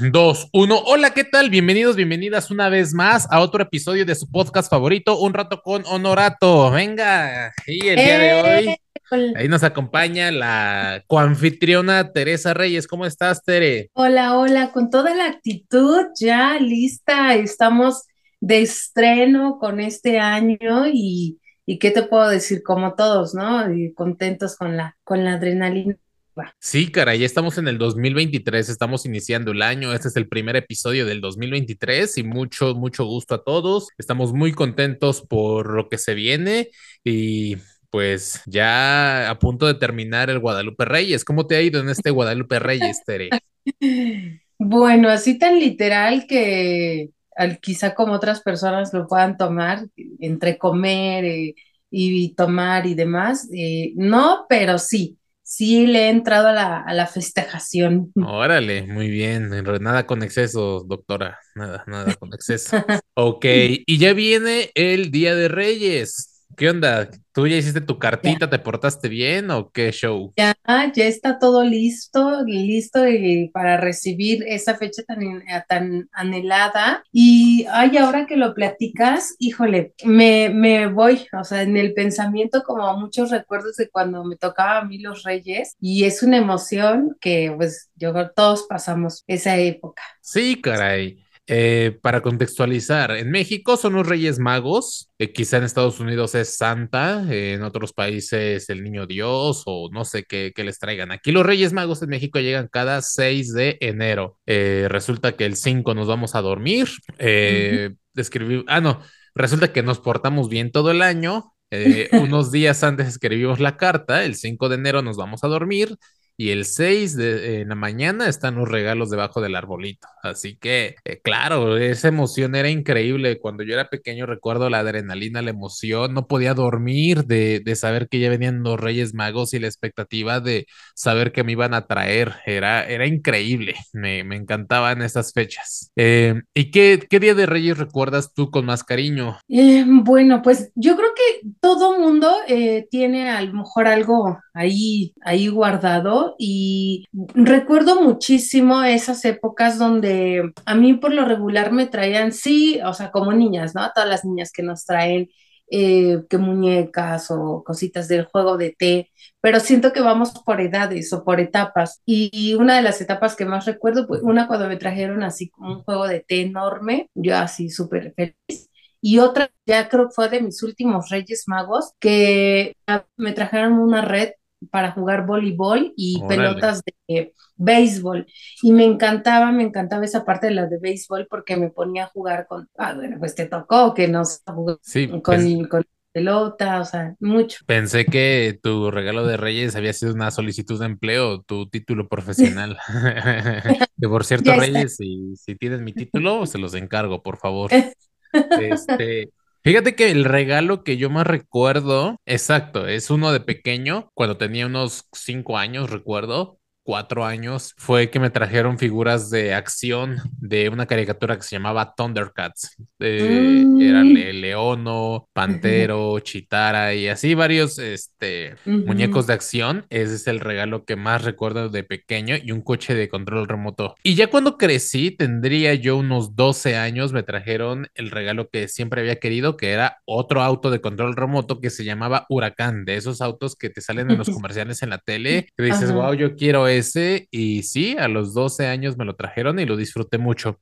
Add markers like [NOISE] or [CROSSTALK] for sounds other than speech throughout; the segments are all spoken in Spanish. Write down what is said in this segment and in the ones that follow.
2, 1. Hola, ¿qué tal? Bienvenidos, bienvenidas una vez más a otro episodio de su podcast favorito, Un Rato con Honorato. Venga, y el día de ¡Eh! hoy, ahí nos acompaña la coanfitriona Teresa Reyes. ¿Cómo estás, Tere? Hola, hola, con toda la actitud ya lista, estamos de estreno con este año y, y qué te puedo decir, como todos, ¿no? Y contentos con la, con la adrenalina. Sí, cara, ya estamos en el 2023, estamos iniciando el año, este es el primer episodio del 2023 y mucho, mucho gusto a todos. Estamos muy contentos por lo que se viene y pues ya a punto de terminar el Guadalupe Reyes. ¿Cómo te ha ido en este Guadalupe Reyes, Tere? [LAUGHS] Bueno, así tan literal que al- quizá como otras personas lo puedan tomar, entre comer eh, y tomar y demás, eh, no, pero sí, sí le he entrado a la, a la festejación. [LAUGHS] Órale, muy bien. Nada con exceso, doctora. Nada, nada con exceso. [LAUGHS] Ok, y ya viene el Día de Reyes. ¿Qué onda? ¿Tú ya hiciste tu Ya. cartita? ¿Te portaste bien o qué show? Ya, ya está todo listo, listo eh, para recibir esa fecha tan, eh, tan anhelada. Y ay, ahora que lo platicas, híjole, me, me voy, o sea, en el pensamiento como a muchos recuerdos de cuando me tocaba a mí los Reyes. Y es una emoción que pues yo creo todos pasamos esa época. Sí, caray. Eh, para contextualizar, en México son los Reyes Magos, eh, quizá en Estados Unidos es Santa, eh, en otros países el Niño Dios o no sé qué, qué les traigan. Aquí los Reyes Magos en México llegan cada 6 de enero. Eh, resulta que el 5 nos vamos a dormir. Eh, escribí- ah, no, resulta que nos portamos bien todo el año. [LAUGHS] Unos días antes escribimos la carta, el 5 de enero nos vamos a dormir y el 6 de en la mañana están los regalos debajo del arbolito. Así que, eh, claro, esa emoción era increíble. Cuando yo era pequeño recuerdo la adrenalina, la emoción, no podía dormir de, de saber que ya venían los Reyes Magos y la expectativa de saber que me iban a traer. Era, era increíble, me, me encantaban esas fechas. Eh, ¿y qué, qué día de Reyes recuerdas tú con más cariño? Eh, bueno, pues yo creo que todo mundo tiene a lo mejor algo ahí, ahí guardado y recuerdo muchísimo esas épocas donde a mí por lo regular me traían, sí, o sea, como niñas, ¿no? Todas las niñas que nos traen eh, que muñecas o cositas del juego de té, pero siento que vamos por edades o por etapas y, una de las etapas que más recuerdo, pues una cuando me trajeron así como un juego de té enorme, yo así súper feliz y otra, ya creo que fue de mis últimos Reyes Magos, que me trajeron una red para jugar voleibol y pelotas de béisbol. Y me encantaba, me encantaba esa parte de la de béisbol porque me ponía a jugar con, ah, bueno, pues te tocó que nos jugó Sí, con, con pelota, o sea, mucho. Pensé que tu regalo de Reyes había sido una solicitud de empleo, tu título profesional. [LAUGHS] Que por [LAUGHS] cierto. Reyes, si, si tienes mi título, se los encargo, por favor. [LAUGHS] Este, fíjate que el regalo que yo más recuerdo, exacto, es uno de pequeño, cuando tenía unos cinco años, recuerdo, cuatro años, fue que me trajeron figuras de acción de una caricatura que se llamaba Thundercats. Eh, era Mm. Le- Leono, Pantero, Chitara y así varios, este, muñecos de acción. Ese es el regalo que más recuerdo de pequeño y un coche de control remoto. Y ya cuando crecí, tendría yo unos 12 años, me trajeron el regalo que siempre había querido, que era otro auto de control remoto que se llamaba Huracán, de esos autos que te salen en los [LAUGHS] comerciales en la tele, que dices, wow, yo quiero ese. Y sí, a los 12 años me lo trajeron y lo disfruté mucho.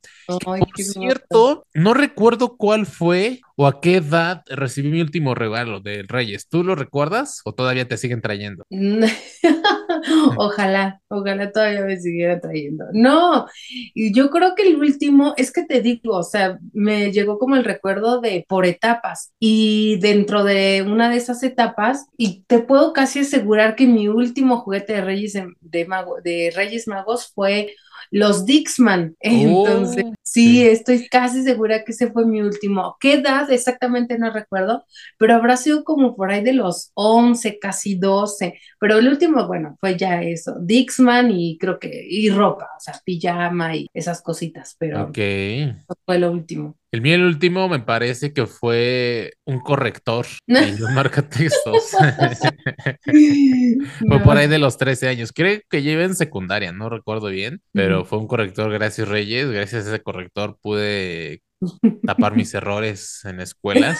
Ay, Por cierto, no recuerdo cuál fue o a qué edad recibí mi último regalo de Reyes. ¿Tú lo recuerdas o todavía te siguen trayendo? [LAUGHS] Ojalá, ojalá todavía me siguiera trayendo. No, yo creo que el último, es que te digo, o sea, me llegó como el recuerdo de por etapas y dentro de una de esas etapas, y te puedo casi asegurar que mi último juguete de Reyes, de, de Mago- de Reyes Magos fue los Dixman. [LAUGHS] Entonces, Oh, sí, sí. estoy casi segura que ese fue mi último. ¿Qué edad exactamente no recuerdo? Pero habrá sido como por ahí de los 11 casi doce pero el último, bueno, fue ya eso, Dixman y creo que, y ropa, o sea, pijama y esas cositas, pero Ok. eso fue lo último. El mío, el último, me parece que fue un corrector y un marcatextos. [LAUGHS] [LAUGHS] fue por ahí de los 13 años. Creo que llevé en secundaria, no recuerdo bien, pero fue un corrector, gracias Reyes. Gracias a ese corrector pude tapar mis [LAUGHS] errores en escuelas.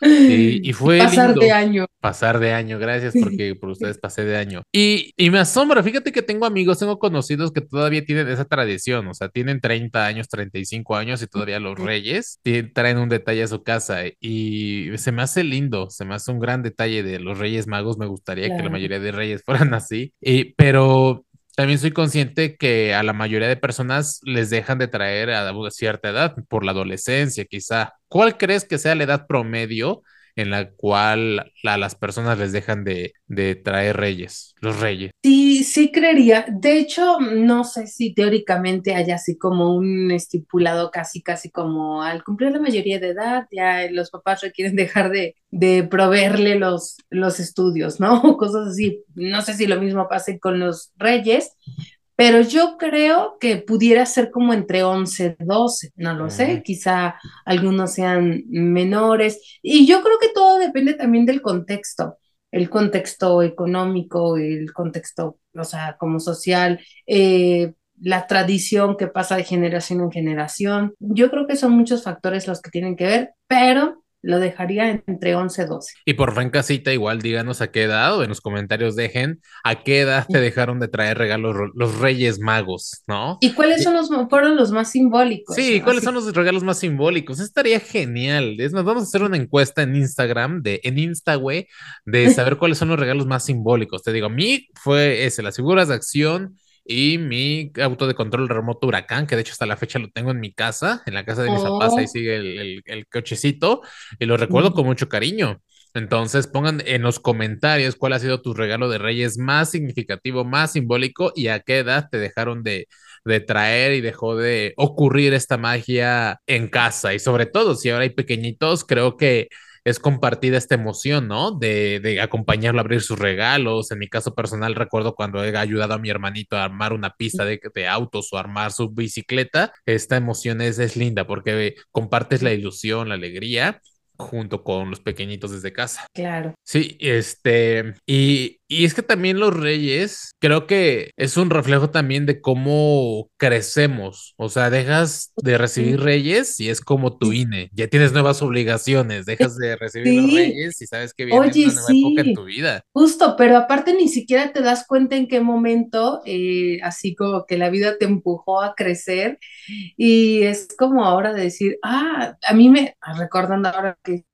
Y, fue pasar de año. Pasar de año, gracias porque por ustedes pasé de año. Y, y, me asombra, fíjate que tengo amigos, tengo conocidos que todavía tienen esa tradición, o sea, tienen 30 años, 35 años y todavía los reyes traen un detalle a su casa y se me hace lindo, se me hace un gran detalle de los reyes magos, me gustaría que la mayoría de reyes [LAUGHS] fueran así, y, pero también soy consciente que a la mayoría de personas les dejan de traer a cierta edad, por la adolescencia quizá. ¿Cuál crees que sea la edad promedio en la cual a las personas les dejan de, traer reyes, los reyes. Sí, sí creería. De hecho, no sé si teóricamente hay así como un estipulado casi, casi como al cumplir la mayoría de edad, ya los papás requieren [LAUGHS] dejar de, de proveerle los, los estudios, ¿no? [LAUGHS] Cosas así. No sé si lo mismo pase con los reyes, pero yo creo que pudiera ser como entre 11, 12, no lo sé, quizá algunos sean menores, y yo creo que todo depende también del contexto, el contexto económico, el contexto, o sea, como social, eh, la tradición que pasa de generación en generación. Yo creo que son muchos factores los que tienen que ver, pero lo dejaría entre 11 y 12. Y por fin casita, igual díganos a qué edad o en los comentarios dejen a qué edad te dejaron de traer regalos los Reyes Magos, ¿no? ¿Y cuáles son los, fueron los más simbólicos? Sí, ¿cuáles son los regalos más simbólicos? Estaría genial. Es más, vamos a hacer una encuesta en Instagram, de, en Instagram, de saber [LAUGHS] cuáles son los regalos más simbólicos. Te digo, a mí fue ese, las figuras de acción y mi auto de control remoto Huracán, que de hecho hasta la fecha lo tengo en mi casa, en la casa de mis papás, ahí oh. sigue el, el, cochecito, y lo recuerdo con mucho cariño. Entonces pongan en los comentarios cuál ha sido tu regalo de Reyes más significativo, más simbólico y a qué edad te dejaron de, de traer y dejó de ocurrir esta magia en casa. Y sobre todo, si ahora hay pequeñitos, creo que es compartida esta emoción, ¿no? De, de, acompañarlo a abrir sus regalos. En mi caso personal, recuerdo cuando he ayudado a mi hermanito a armar una pista de, de autos o armar su bicicleta. Esta emoción es, es linda porque compartes la ilusión, la alegría junto con los pequeñitos desde casa. Claro. Sí, este, y, y es que también los reyes, creo que es un reflejo también de cómo crecemos, o sea, dejas de recibir reyes y es como tu INE, ya tienes nuevas obligaciones, dejas de recibir los reyes y sabes que viene una nueva época en tu vida. Justo, pero aparte ni siquiera te das cuenta en qué momento, eh, así como que la vida te empujó a crecer y es como ahora de decir, ah, a mí me, recordando ahora que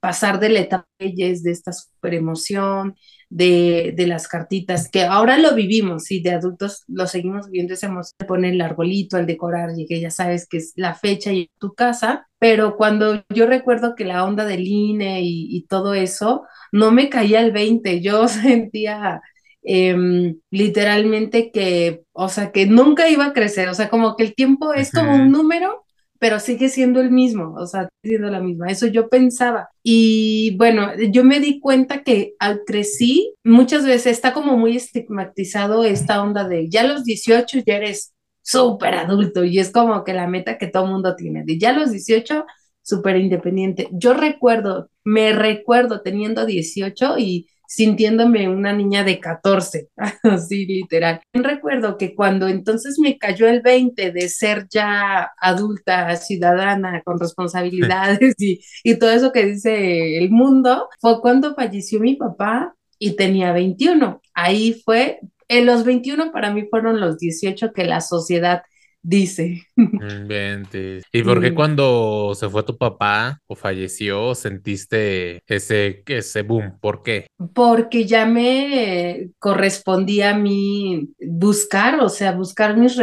pasar de la etapa de esta super emoción, de, de, las cartitas, que ahora lo vivimos y de adultos lo seguimos viendo, esa emoción de poner el arbolito, al decorar, y que ya sabes que es la fecha y tu casa, pero cuando yo recuerdo que la onda del INE y, y todo eso, no me caía el 20, yo [LAUGHS] sentía... Em, literalmente que, o sea, que nunca iba a crecer, o sea, como que el tiempo es como un número pero sigue siendo el mismo, o sea, siendo la misma. Eso yo pensaba. Y bueno, yo me di cuenta que al crecí, muchas veces está como muy estigmatizado esta onda de ya a los 18 ya eres súper adulto y es como que la meta que todo mundo tiene, de ya a los 18 súper independiente. Yo recuerdo, me recuerdo teniendo 18 y sintiéndome una niña de 14, [LAUGHS] así literal. Recuerdo que cuando entonces me cayó el 20 de ser ya adulta, ciudadana, con responsabilidades y, y todo eso que dice el mundo, fue cuando falleció mi papá y tenía 21. Ahí fue, en los 21 para mí fueron los 18 que la sociedad dice. ¿Y por qué cuando se fue tu papá o falleció sentiste ese, ese boom? ¿Por qué? Porque ya me correspondía a mí buscar, o sea, buscar mis,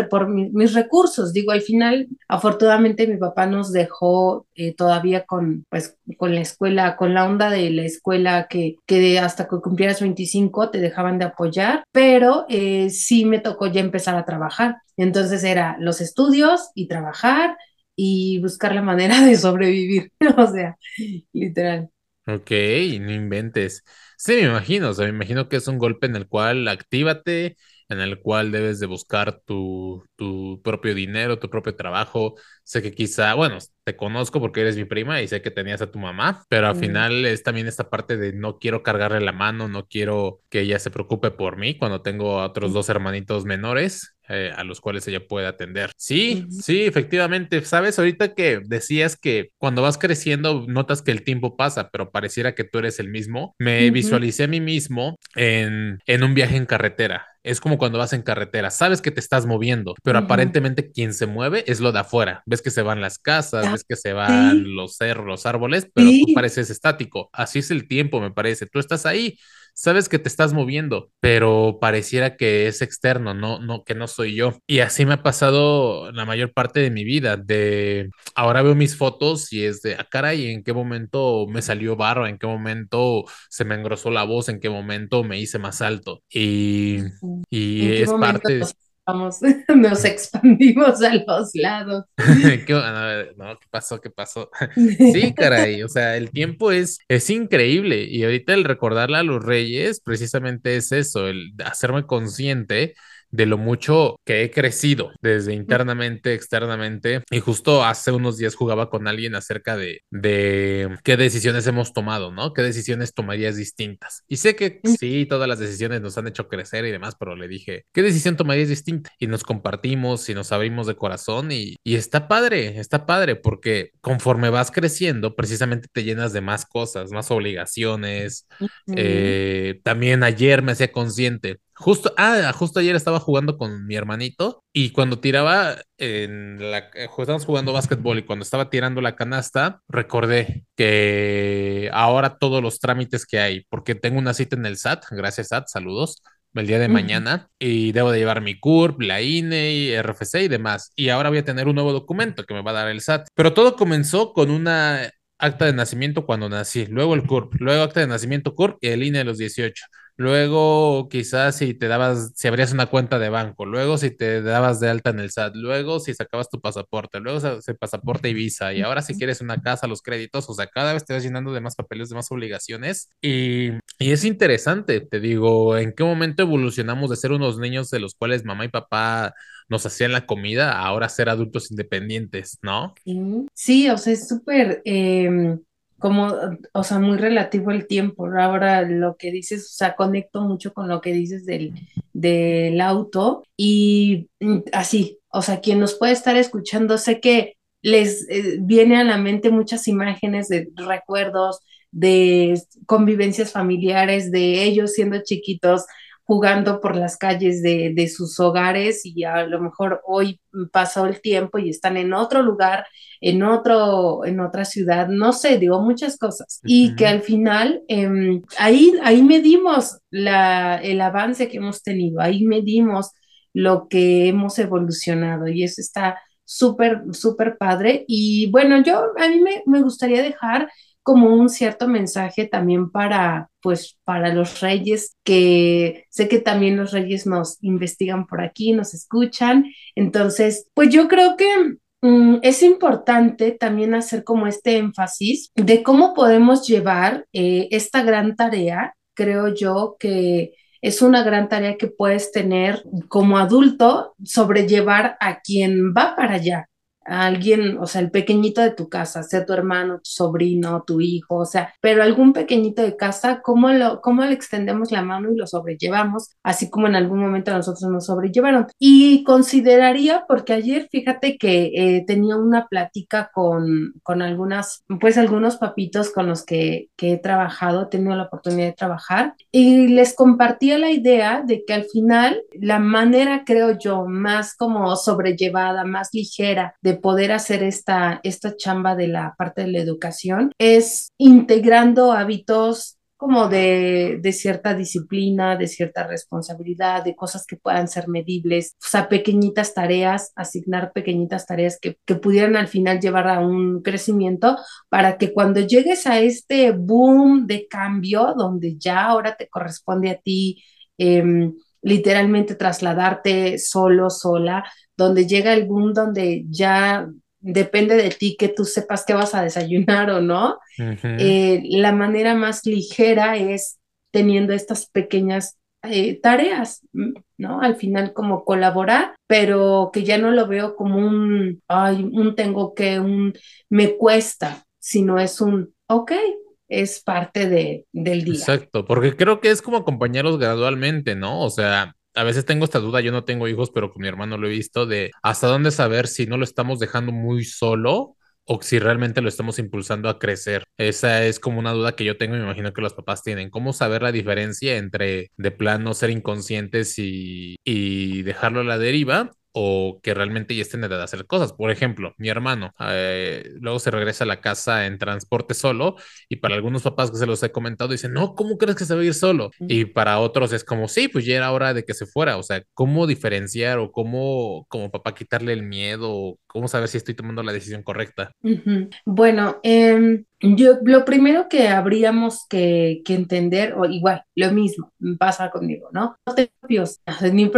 mis recursos. Digo, al final, afortunadamente mi papá nos dejó eh, todavía con, pues, con la escuela, con la onda de la escuela que, que hasta que cumplieras 25 te dejaban de apoyar, pero eh, sí me tocó ya empezar a trabajar. Entonces era los estudios y trabajar y buscar la manera [LAUGHS] de sobrevivir, [LAUGHS] o sea, literal. Ok, no inventes. Sí, me imagino, o sea, me imagino que es un golpe en el cual actívate en el cual debes de buscar tu, tu propio dinero, tu propio trabajo. Sé que quizá, bueno, te conozco porque eres mi prima y sé que tenías a tu mamá, pero al final es también esta parte de no quiero cargarle la mano, no quiero que ella se preocupe por mí cuando tengo a otros dos hermanitos menores. Eh, a los cuales ella puede atender. Sí, sí, efectivamente. Sabes, ahorita que decías que cuando vas creciendo notas que el tiempo pasa, pero pareciera que tú eres el mismo, me visualicé a mí mismo en, en un viaje en carretera. Es como cuando vas en carretera, sabes que te estás moviendo, pero aparentemente quien se mueve es lo de afuera. Ves que se van las casas, ah, ves que se van los cerros, los árboles, pero tú pareces estático. Así es el tiempo, me parece. Tú estás ahí, sabes que te estás moviendo, pero pareciera que es externo, no, no, que no soy yo. Y así me ha pasado la mayor parte de mi vida. De ahora veo mis fotos y es de, ah, caray, ¿en qué momento me salió barro? ¿En qué momento se me engrosó la voz? ¿En qué momento me hice más alto? Y, y es parte de vamos, [LAUGHS] nos expandimos a los lados. [LAUGHS] ¿Qué, no, ¿qué pasó? ¿Qué pasó? [LAUGHS] Sí, caray, o sea, el tiempo es, es increíble y ahorita el recordarle a los reyes precisamente es eso, el hacerme consciente de lo mucho que he crecido desde internamente, externamente. Y justo hace unos días jugaba con alguien acerca de, de qué decisiones hemos tomado, ¿no? ¿Qué decisiones tomarías distintas? Y sé que sí, todas las decisiones nos han hecho crecer y demás, pero le dije, ¿qué decisión tomarías distinta? Y nos compartimos y nos abrimos de corazón y, y está padre, está padre, porque conforme vas creciendo, precisamente te llenas de más cosas, más obligaciones. Eh, también ayer me hacía consciente Justo, ah, justo ayer estaba jugando con mi hermanito y cuando tiraba en la, eh, estábamos jugando básquetbol y cuando estaba tirando la canasta, recordé que ahora todos los trámites que hay, porque tengo una cita en el SAT, gracias SAT, saludos, el día de mañana y debo de llevar mi CURP, la INE, y RFC y demás. Y ahora voy a tener un nuevo documento que me va a dar el SAT. Pero todo comenzó con una acta de nacimiento cuando nací, luego el CURP, luego acta de nacimiento CURP y el INE de los 18. Luego, quizás si te dabas, si abrías una cuenta de banco, luego si te dabas de alta en el SAT, luego si sacabas tu pasaporte, luego se pasaporte y visa, y ahora si quieres una casa, los créditos, o sea, cada vez te vas llenando de más papeles, de más obligaciones. Y, y es interesante, te digo, en qué momento evolucionamos de ser unos niños de los cuales mamá y papá nos hacían la comida ahora ser adultos independientes, ¿no? Sí, o sea, es súper. Em, como, o sea, muy relativo el tiempo. Ahora lo que dices, o sea, conecto mucho con lo que dices del, del auto y mm, así, o sea, quien nos puede estar escuchando, sé que les eh, viene a la mente muchas imágenes de recuerdos, de convivencias familiares, de ellos siendo chiquitos, jugando por las calles de, de, sus hogares y a lo mejor hoy pasó el tiempo y están en otro lugar, en, otro, en otra ciudad, no sé, digo muchas cosas. Y que al final eh, ahí, ahí medimos la, el avance que hemos tenido, ahí medimos lo que hemos evolucionado y eso está súper, súper padre. Y bueno, yo a mí me, me gustaría dejar como un cierto mensaje también para, pues, para los reyes, que sé que también los reyes nos investigan por aquí, nos escuchan. Entonces, pues yo creo que mm, es importante también hacer como este énfasis de cómo podemos llevar eh, esta gran tarea. Creo yo que es una gran tarea que puedes tener como adulto, sobrellevar a quien va para allá alguien, o sea, el pequeñito de tu casa, sea tu hermano, tu sobrino, tu hijo, o sea, pero algún pequeñito de casa, ¿cómo, lo, cómo le extendemos la mano y lo sobrellevamos, así como en algún momento nosotros nos sobrellevaron? Y consideraría, porque ayer fíjate que eh, tenía una plática con, con algunas, pues algunos papitos con los que, que he trabajado, he tenido la oportunidad de trabajar, y les compartía la idea de que al final la manera, creo yo, más como sobrellevada, más ligera de poder hacer esta, esta chamba de la parte de la educación es integrando hábitos como de, de, cierta disciplina, de cierta responsabilidad, de cosas que puedan ser medibles, o sea, pequeñitas tareas, asignar pequeñitas tareas que, que pudieran al final llevar a un crecimiento para que cuando llegues a este boom de cambio, donde ya ahora te corresponde a ti eh, literalmente trasladarte solo, sola, donde llega el boom donde ya depende de ti que tú sepas qué vas a desayunar o no. Eh, la manera más ligera es teniendo estas pequeñas eh, tareas, ¿no? Al final como colaborar, pero que ya no lo veo como un, ay, un tengo que, un me cuesta, sino es un, ok, es parte de, del día. Exacto, porque creo que es como acompañarlos gradualmente, ¿no? O sea, a veces tengo esta duda, yo no tengo hijos, pero con mi hermano lo he visto, de hasta dónde saber si no lo estamos dejando muy solo o si realmente lo estamos impulsando a crecer. Esa es como una duda que yo tengo y me imagino que los papás tienen. ¿Cómo saber la diferencia entre de plano ser inconscientes y, y dejarlo a la deriva o que realmente ya estén en edad de hacer cosas. Por ejemplo, mi hermano eh, luego se regresa a la casa en transporte solo y para algunos papás que se los he comentado dicen, no, ¿cómo crees que se va a ir solo? Y para otros es como, sí, pues ya era hora de que se fuera. O sea, ¿cómo diferenciar o cómo como papá quitarle el miedo? ¿Cómo saber si estoy tomando la decisión correcta? Bueno, em, yo lo primero que habríamos que, que, entender, o igual, lo mismo, pasa conmigo, ¿no? No te ni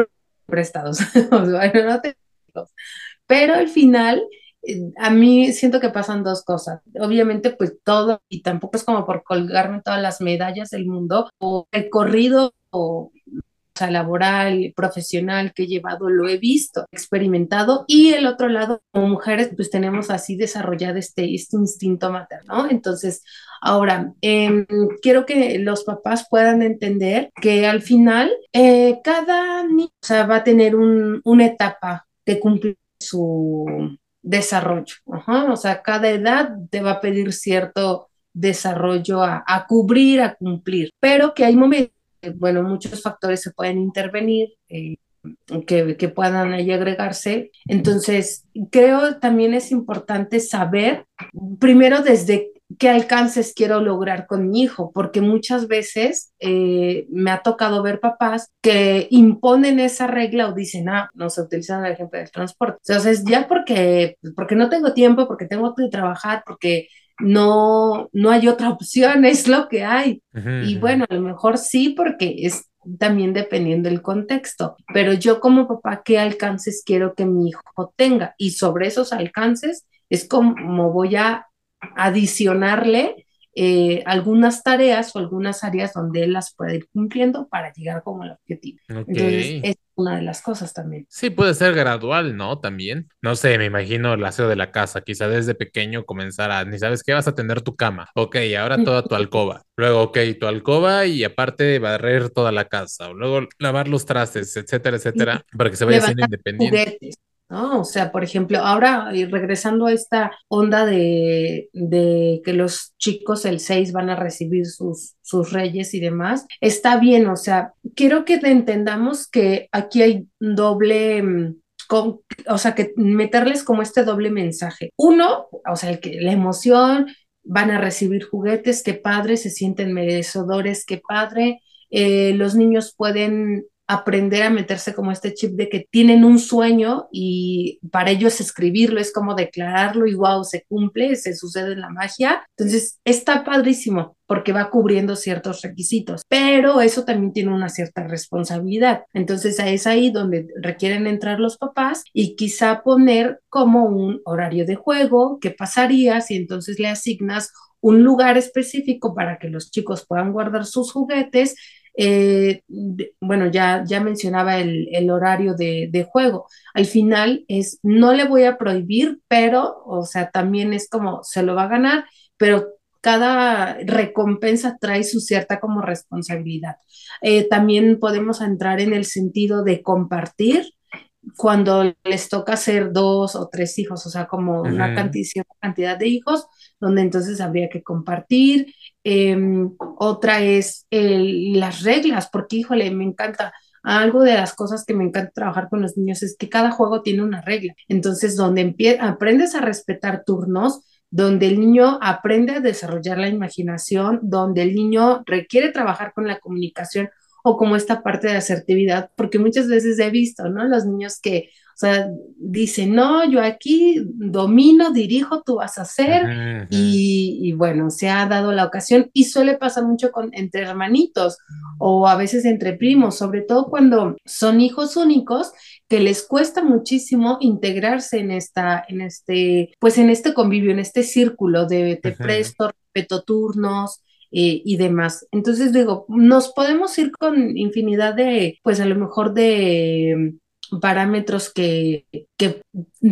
prestados, [LAUGHS] pero al final eh, a mí siento que pasan dos cosas. Obviamente, pues todo, y tampoco es como por colgarme todas las medallas del mundo, o el corrido o laboral, profesional que he llevado, lo he visto, experimentado, y el otro lado, como mujeres, pues tenemos así desarrollado este, este instinto materno. Entonces, ahora, em, quiero que los papás puedan entender que al final, eh, cada niño va a tener una etapa de cumplir su desarrollo. O sea, cada edad te va a pedir cierto desarrollo a, a cubrir, a cumplir, pero que hay momentos bueno, muchos factores se pueden intervenir. Eh, que, que, puedan ahí agregarse. Entonces, creo también es importante saber, primero, desde qué alcances quiero lograr con mi hijo, porque muchas veces eh, me ha tocado ver papás que imponen esa regla o dicen, ah, no se utilizan el ejemplo del transporte. Entonces, ya porque, porque no tengo tiempo, porque tengo que trabajar, porque no, no hay otra opción, es lo que hay. y bueno, a lo mejor sí, porque es también dependiendo del contexto, pero yo como papá, ¿qué alcances quiero que mi hijo tenga? Y sobre esos alcances es como voy a adicionarle eh, algunas tareas o algunas áreas donde él las puede ir cumpliendo para llegar como el objetivo. Entonces, es una de las cosas también. Sí, puede ser gradual, ¿no? También. No sé, me imagino el aseo de la casa, quizá desde pequeño comenzar a, ni sabes qué, vas a tener tu cama. Ok, ahora toda tu alcoba. Luego, ok, tu alcoba y aparte barrer toda la casa. O luego lavar los trastes, etcétera, etcétera, para que se vaya siendo independiente. ¿No? O sea, por ejemplo, ahora regresando a esta onda de, que los chicos el 6 van a recibir sus, sus reyes y demás, está bien, o sea, quiero que entendamos que aquí hay doble... Mm, o sea, que meterles como este doble mensaje. Uno, o sea, el que, la emoción, van a recibir juguetes, qué padre, se sienten merecedores, qué padre. Eh, los niños pueden aprender a meterse como este chip de que tienen un sueño y para ellos escribirlo es como declararlo y wow, se cumple, se sucede la magia. Entonces está padrísimo porque va cubriendo ciertos requisitos, pero eso también tiene una cierta responsabilidad. Entonces es ahí donde requieren entrar los papás y quizá poner como un horario de juego, qué pasaría si entonces le asignas un lugar específico para que los chicos puedan guardar sus juguetes eh, bueno, ya, ya mencionaba el, horario de, de, juego. Al final es, no le voy a prohibir, pero, o sea, también es como, se lo va a ganar, pero cada recompensa trae su cierta como responsabilidad. Eh, también podemos entrar en el sentido de compartir cuando les toca ser dos o tres hijos, o sea, como una cantidad, cantidad de hijos, donde entonces habría que compartir. Em, otra es las reglas, porque híjole, me encanta. Algo de las cosas que me encanta trabajar con los niños es que cada juego tiene una regla. Entonces, donde aprendes a respetar turnos, donde el niño aprende a desarrollar la imaginación, donde el niño requiere trabajar con la comunicación o como esta parte de asertividad, porque muchas veces he visto, ¿no? Los niños que, sea, dicen, no, yo aquí domino, dirijo, tú vas a hacer, y, bueno, se ha dado la ocasión y suele pasar mucho con, entre hermanitos o a veces entre primos, sobre todo cuando son hijos únicos que les cuesta muchísimo integrarse en esta, en este, pues en este convivio, en este círculo de te presto, respeto turnos, eh, y demás. Entonces digo, nos podemos ir con infinidad de, pues a lo mejor de parámetros que, que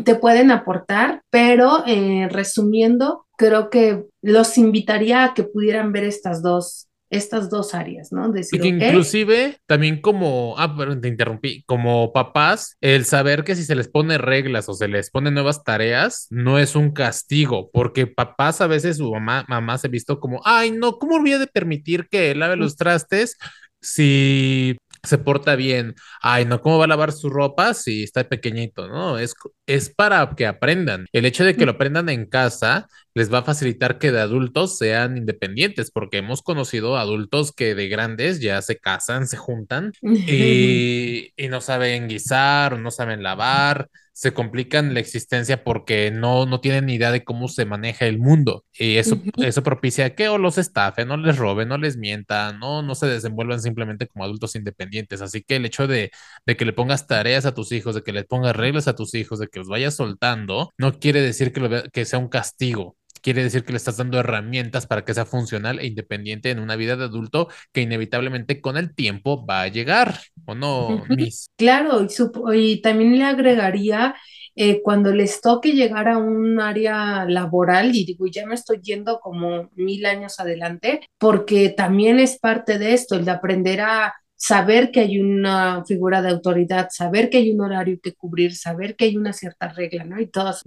te pueden aportar, pero eh, resumiendo, creo que los invitaría a que pudieran ver estas dos estas dos áreas, ¿no? Decir, que inclusive también como, ah, pero te interrumpí, como papás, el saber que si se les pone reglas o se les pone nuevas tareas, no es un castigo, porque papás a veces su mamá, mamá se ha visto como, ay, no, ¿cómo voy a permitir que lave los trastes si se porta bien. Ay, no, ¿cómo va a lavar su ropa si está pequeñito? No, es, es para que aprendan. El hecho de que lo aprendan en casa les va a facilitar que de adultos sean independientes, porque hemos conocido adultos que de grandes ya se casan, se juntan y, [LAUGHS] y no saben guisar o no saben lavar se complican la existencia porque no, no tienen ni idea de cómo se maneja el mundo. Y eso, eso propicia que o los estafen, no les roben, no les mientan, no, no se desenvuelvan simplemente como adultos independientes. Así que el hecho de, de que le pongas tareas a tus hijos, de que les pongas reglas a tus hijos, de que los vayas soltando, no quiere decir que, que sea un castigo quiere decir que le estás dando herramientas para que sea funcional e independiente en una vida de adulto que inevitablemente con el tiempo va a llegar, ¿o no, Miss? Claro, y, también le agregaría eh, cuando les toque llegar a un área laboral, y digo, ya me estoy yendo como mil años adelante, porque también es parte de esto, el de aprender a saber que hay una figura de autoridad, saber que hay un horario que cubrir, saber que hay una cierta regla, ¿no? Y todos,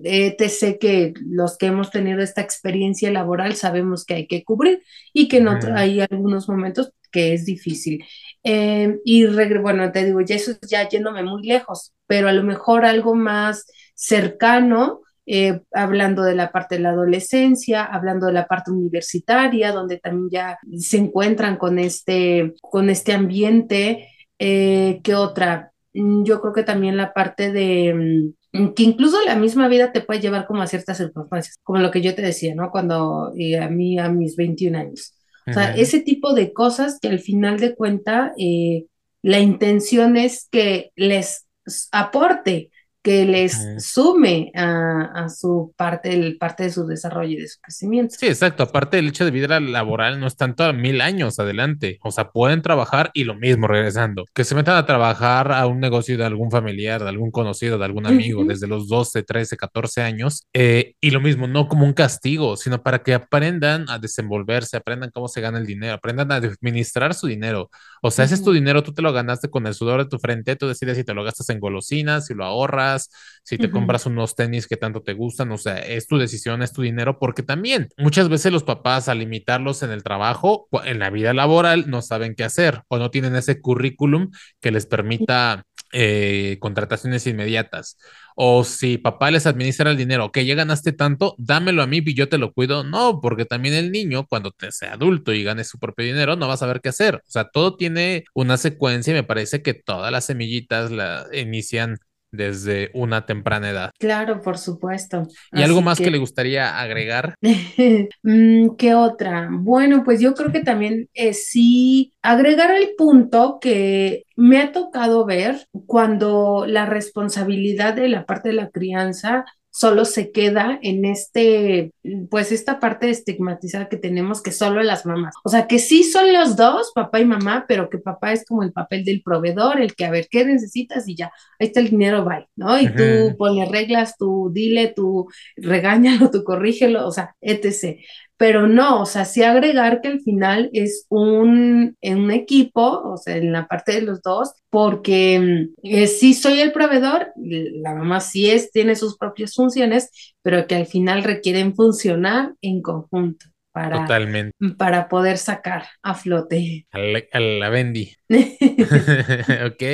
sé que los que hemos tenido esta experiencia laboral sabemos que hay que cubrir y que no hay algunos momentos que es difícil. Eh, y bueno, te digo, ya eso ya yéndome muy lejos, pero a lo mejor algo más cercano eh, hablando de la parte de la adolescencia, hablando de la parte universitaria, donde también ya se encuentran con este, con este ambiente. Eh, ¿Qué otra? Mm, yo creo que también la parte de mm, que incluso la misma vida te puede llevar como a ciertas circunstancias, como lo que yo te decía, ¿no? Cuando a mí a mis 21 años. O sea, ese tipo de cosas que al final de cuenta eh, la intención es que les aporte que les sume a, su parte, el, parte de su desarrollo y de su crecimiento. Sí, exacto. Aparte, el hecho de vida laboral no es tanto a mil años adelante. O sea, pueden trabajar y lo mismo regresando. Que se metan a trabajar a un negocio de algún familiar, de algún conocido, de algún amigo, desde los 12, 13, 14 años. Eh, y lo mismo, no como un castigo, sino para que aprendan a desenvolverse, aprendan cómo se gana el dinero, aprendan a administrar su dinero. O sea, ese es tu dinero, tú te lo ganaste con el sudor de tu frente, tú decides si te lo gastas en golosinas, si lo ahorras si te compras unos tenis que tanto te gustan, o sea, es tu decisión, es tu dinero, porque también muchas veces los papás al limitarlos en el trabajo, en la vida laboral, no saben qué hacer o no tienen ese currículum que les permita eh, contrataciones inmediatas. O si papá les administra el dinero, que ya ganaste tanto, dámelo a mí y yo te lo cuido. No, porque también el niño, cuando te sea adulto y gane su propio dinero, no va a saber qué hacer. O sea, todo tiene una secuencia y me parece que todas las semillitas la inician desde una temprana edad. Claro, por supuesto. ¿Y algo más que... le gustaría agregar? [LAUGHS] Mm, ¿Qué otra? Bueno, pues yo creo que también es sí agregar el punto que me ha tocado ver cuando la responsabilidad de la parte de la crianza solo se queda en este, pues esta parte estigmatizada que tenemos que solo las mamás. O sea, que sí son los dos, papá y mamá, pero que papá es como el papel del proveedor, el que a ver qué necesitas y ya, ahí está el dinero, bye, ¿no? Y tú ponle reglas, tú dile, tú regáñalo, tú corrígelo, o sea, etc pero no, o sea, sí agregar que al final es un, un equipo, o sea, en la parte de los dos, porque mm, eh, sí soy el proveedor, la mamá sí es, tiene sus propias funciones, pero que al final requieren funcionar en conjunto. Para, Totalmente. para poder sacar a flote. A la, a la Bendy. [LAUGHS] [LAUGHS] ok,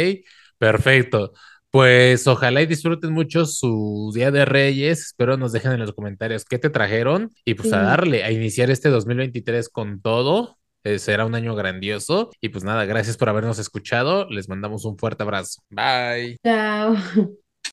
perfecto. Pues ojalá y disfruten mucho su Día de Reyes. Espero nos dejen en los comentarios qué te trajeron y pues a darle, a iniciar este 2023 con todo. Eh, será un año grandioso. Y pues nada, gracias por habernos escuchado. Les mandamos un fuerte abrazo. Bye. Chao. [LAUGHS]